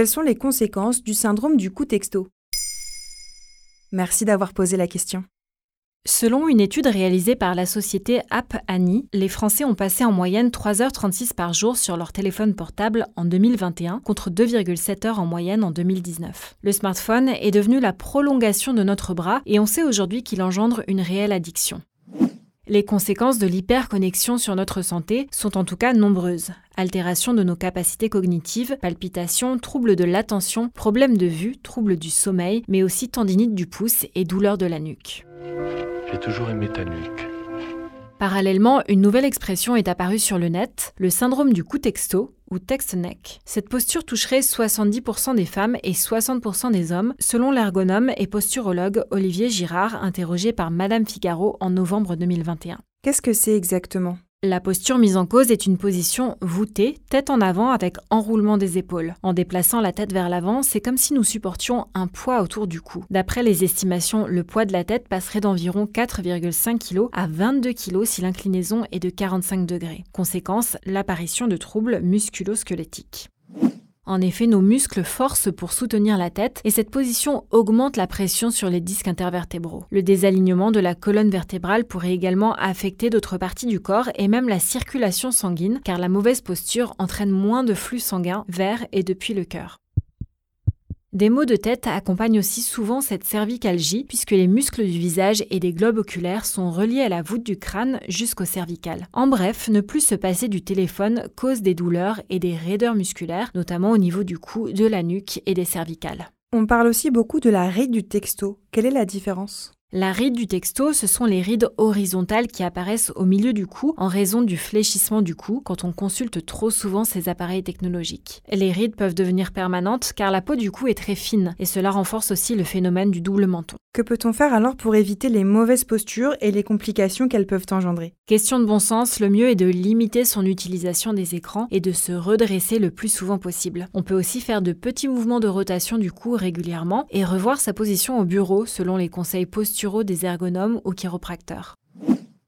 quelles sont les conséquences du syndrome du coup texto? Merci d'avoir posé la question. Selon une étude réalisée par la société App Annie, les Français ont passé en moyenne 3h36 par jour sur leur téléphone portable en 2021 contre 2,7 heures en moyenne en 2019. Le smartphone est devenu la prolongation de notre bras et on sait aujourd'hui qu'il engendre une réelle addiction. Les conséquences de l'hyperconnexion sur notre santé sont en tout cas nombreuses. Altération de nos capacités cognitives, palpitations, troubles de l'attention, problèmes de vue, troubles du sommeil, mais aussi tendinite du pouce et douleurs de la nuque. J'ai toujours aimé ta nuque. Parallèlement, une nouvelle expression est apparue sur le net, le syndrome du coup texto ou text neck. Cette posture toucherait 70% des femmes et 60% des hommes, selon l'ergonome et posturologue Olivier Girard, interrogé par Madame Figaro en novembre 2021. Qu'est-ce que c'est exactement? La posture mise en cause est une position voûtée, tête en avant avec enroulement des épaules. En déplaçant la tête vers l'avant, c'est comme si nous supportions un poids autour du cou. D'après les estimations, le poids de la tête passerait d'environ 4,5 kg à 22 kg si l'inclinaison est de 45 degrés. Conséquence, l'apparition de troubles musculo-squelettiques. En effet, nos muscles forcent pour soutenir la tête et cette position augmente la pression sur les disques intervertébraux. Le désalignement de la colonne vertébrale pourrait également affecter d'autres parties du corps et même la circulation sanguine car la mauvaise posture entraîne moins de flux sanguin vers et depuis le cœur. Des maux de tête accompagnent aussi souvent cette cervicalgie puisque les muscles du visage et des globes oculaires sont reliés à la voûte du crâne jusqu'au cervical. En bref, ne plus se passer du téléphone cause des douleurs et des raideurs musculaires, notamment au niveau du cou, de la nuque et des cervicales. On parle aussi beaucoup de la ride du texto. Quelle est la différence? La ride du texto, ce sont les rides horizontales qui apparaissent au milieu du cou en raison du fléchissement du cou quand on consulte trop souvent ces appareils technologiques. Les rides peuvent devenir permanentes car la peau du cou est très fine et cela renforce aussi le phénomène du double menton. Que peut-on faire alors pour éviter les mauvaises postures et les complications qu'elles peuvent engendrer? Question de bon sens, le mieux est de limiter son utilisation des écrans et de se redresser le plus souvent possible. On peut aussi faire de petits mouvements de rotation du cou régulièrement et revoir sa position au bureau selon les conseils des ergonomes ou chiropracteurs.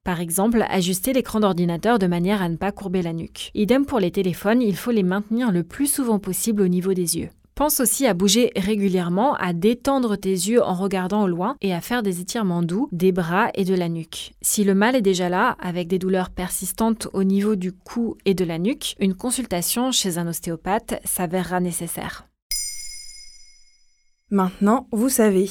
Par exemple, ajuster l'écran d'ordinateur de manière à ne pas courber la nuque. Idem pour les téléphones, il faut les maintenir le plus souvent possible au niveau des yeux. Pense aussi à bouger régulièrement, à détendre tes yeux en regardant au loin et à faire des étirements doux des bras et de la nuque. Si le mal est déjà là, avec des douleurs persistantes au niveau du cou et de la nuque, une consultation chez un ostéopathe s'avérera nécessaire. Maintenant, vous savez,